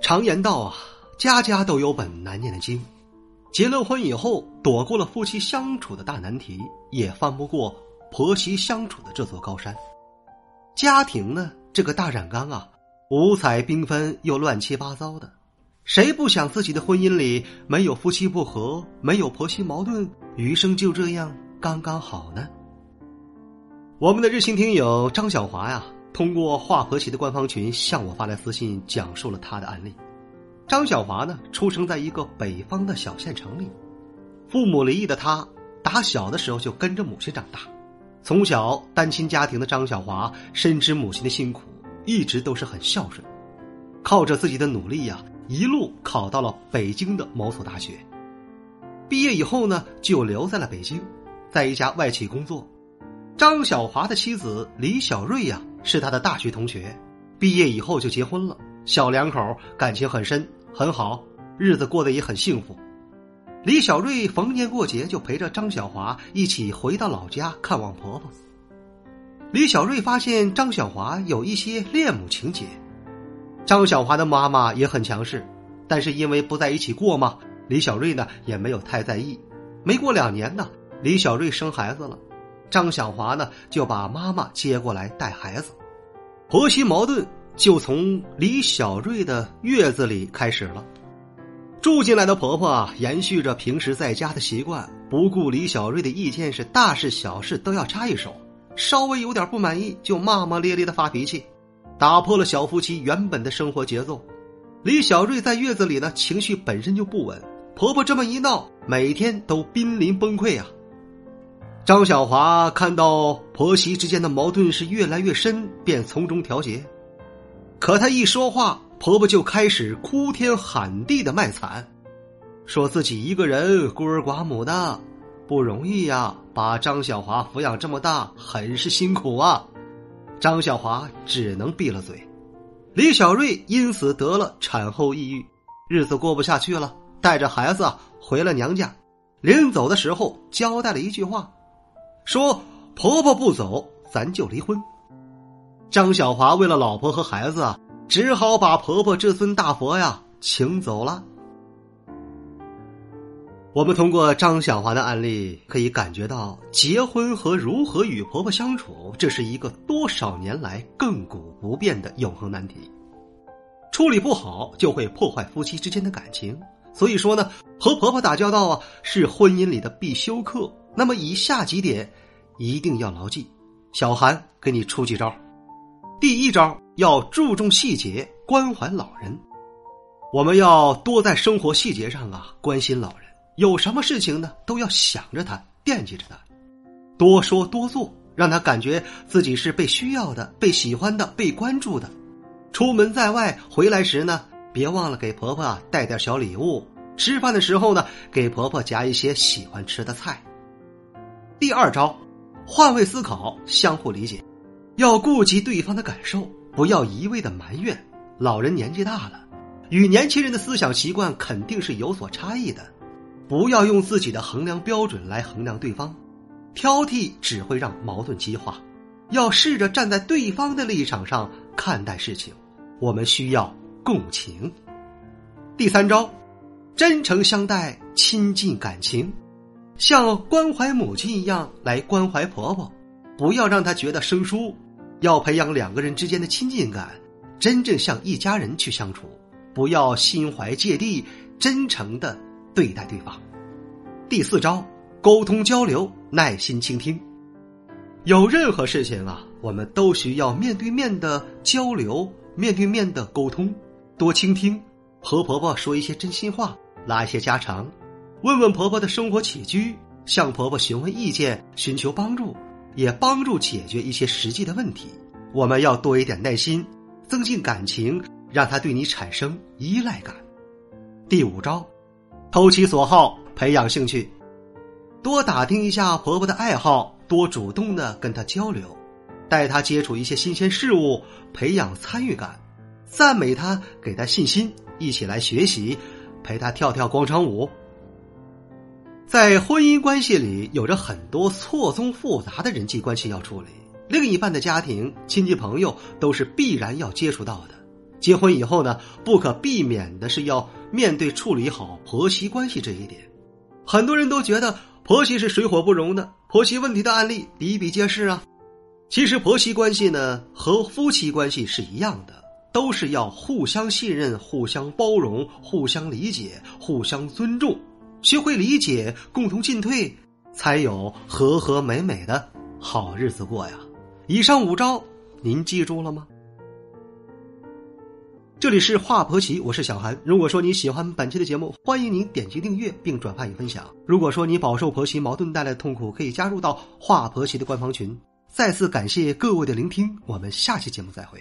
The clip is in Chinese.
常言道啊，家家都有本难念的经。结了婚以后，躲过了夫妻相处的大难题，也翻不过婆媳相处的这座高山。家庭呢，这个大染缸啊，五彩缤纷又乱七八糟的，谁不想自己的婚姻里没有夫妻不和，没有婆媳矛盾，余生就这样刚刚好呢？我们的热心听友张小华呀。通过华婆媳的官方群向我发来私信，讲述了他的案例。张小华呢，出生在一个北方的小县城里，父母离异的他，打小的时候就跟着母亲长大。从小单亲家庭的张小华深知母亲的辛苦，一直都是很孝顺，靠着自己的努力呀，一路考到了北京的某所大学。毕业以后呢，就留在了北京，在一家外企工作。张小华的妻子李小瑞呀。是他的大学同学，毕业以后就结婚了。小两口感情很深，很好，日子过得也很幸福。李小瑞逢年过节就陪着张小华一起回到老家看望婆婆。李小瑞发现张小华有一些恋母情节，张小华的妈妈也很强势，但是因为不在一起过嘛，李小瑞呢也没有太在意。没过两年呢，李小瑞生孩子了。张小华呢，就把妈妈接过来带孩子，婆媳矛盾就从李小瑞的月子里开始了。住进来的婆婆啊，延续着平时在家的习惯，不顾李小瑞的意见，是大事小事都要插一手，稍微有点不满意就骂骂咧咧的发脾气，打破了小夫妻原本的生活节奏。李小瑞在月子里呢，情绪本身就不稳，婆婆这么一闹，每天都濒临崩溃啊。张小华看到婆媳之间的矛盾是越来越深，便从中调节。可她一说话，婆婆就开始哭天喊地的卖惨，说自己一个人孤儿寡母的，不容易呀，把张小华抚养这么大，很是辛苦啊。张小华只能闭了嘴。李小瑞因此得了产后抑郁，日子过不下去了，带着孩子回了娘家。临走的时候，交代了一句话。说婆婆不走，咱就离婚。张小华为了老婆和孩子啊，只好把婆婆这尊大佛呀请走了。我们通过张小华的案例，可以感觉到结婚和如何与婆婆相处，这是一个多少年来亘古不变的永恒难题。处理不好，就会破坏夫妻之间的感情。所以说呢，和婆婆打交道啊，是婚姻里的必修课。那么以下几点一定要牢记，小韩给你出几招。第一招要注重细节，关怀老人。我们要多在生活细节上啊关心老人，有什么事情呢都要想着他，惦记着他，多说多做，让他感觉自己是被需要的、被喜欢的、被关注的。出门在外回来时呢，别忘了给婆婆带点小礼物。吃饭的时候呢，给婆婆夹一些喜欢吃的菜。第二招，换位思考，相互理解，要顾及对方的感受，不要一味的埋怨。老人年纪大了，与年轻人的思想习惯肯定是有所差异的，不要用自己的衡量标准来衡量对方，挑剔只会让矛盾激化。要试着站在对方的立场上看待事情，我们需要共情。第三招，真诚相待，亲近感情。像关怀母亲一样来关怀婆婆，不要让她觉得生疏，要培养两个人之间的亲近感，真正像一家人去相处，不要心怀芥蒂，真诚的对待对方。第四招，沟通交流，耐心倾听。有任何事情啊，我们都需要面对面的交流，面对面的沟通，多倾听，和婆婆说一些真心话，拉一些家常。问问婆婆的生活起居，向婆婆询问意见，寻求帮助，也帮助解决一些实际的问题。我们要多一点耐心，增进感情，让她对你产生依赖感。第五招，投其所好，培养兴趣，多打听一下婆婆的爱好，多主动的跟她交流，带她接触一些新鲜事物，培养参与感，赞美她，给她信心，一起来学习，陪她跳跳广场舞。在婚姻关系里，有着很多错综复杂的人际关系要处理，另一半的家庭、亲戚朋友都是必然要接触到的。结婚以后呢，不可避免的是要面对处理好婆媳关系这一点。很多人都觉得婆媳是水火不容的，婆媳问题的案例比比皆是啊。其实婆媳关系呢，和夫妻关系是一样的，都是要互相信任、互相包容、互相理解、互相尊重。学会理解，共同进退，才有和和美美的好日子过呀！以上五招，您记住了吗？这里是华婆媳，我是小韩。如果说你喜欢本期的节目，欢迎您点击订阅并转发与分享。如果说你饱受婆媳矛盾带来的痛苦，可以加入到华婆媳的官方群。再次感谢各位的聆听，我们下期节目再会。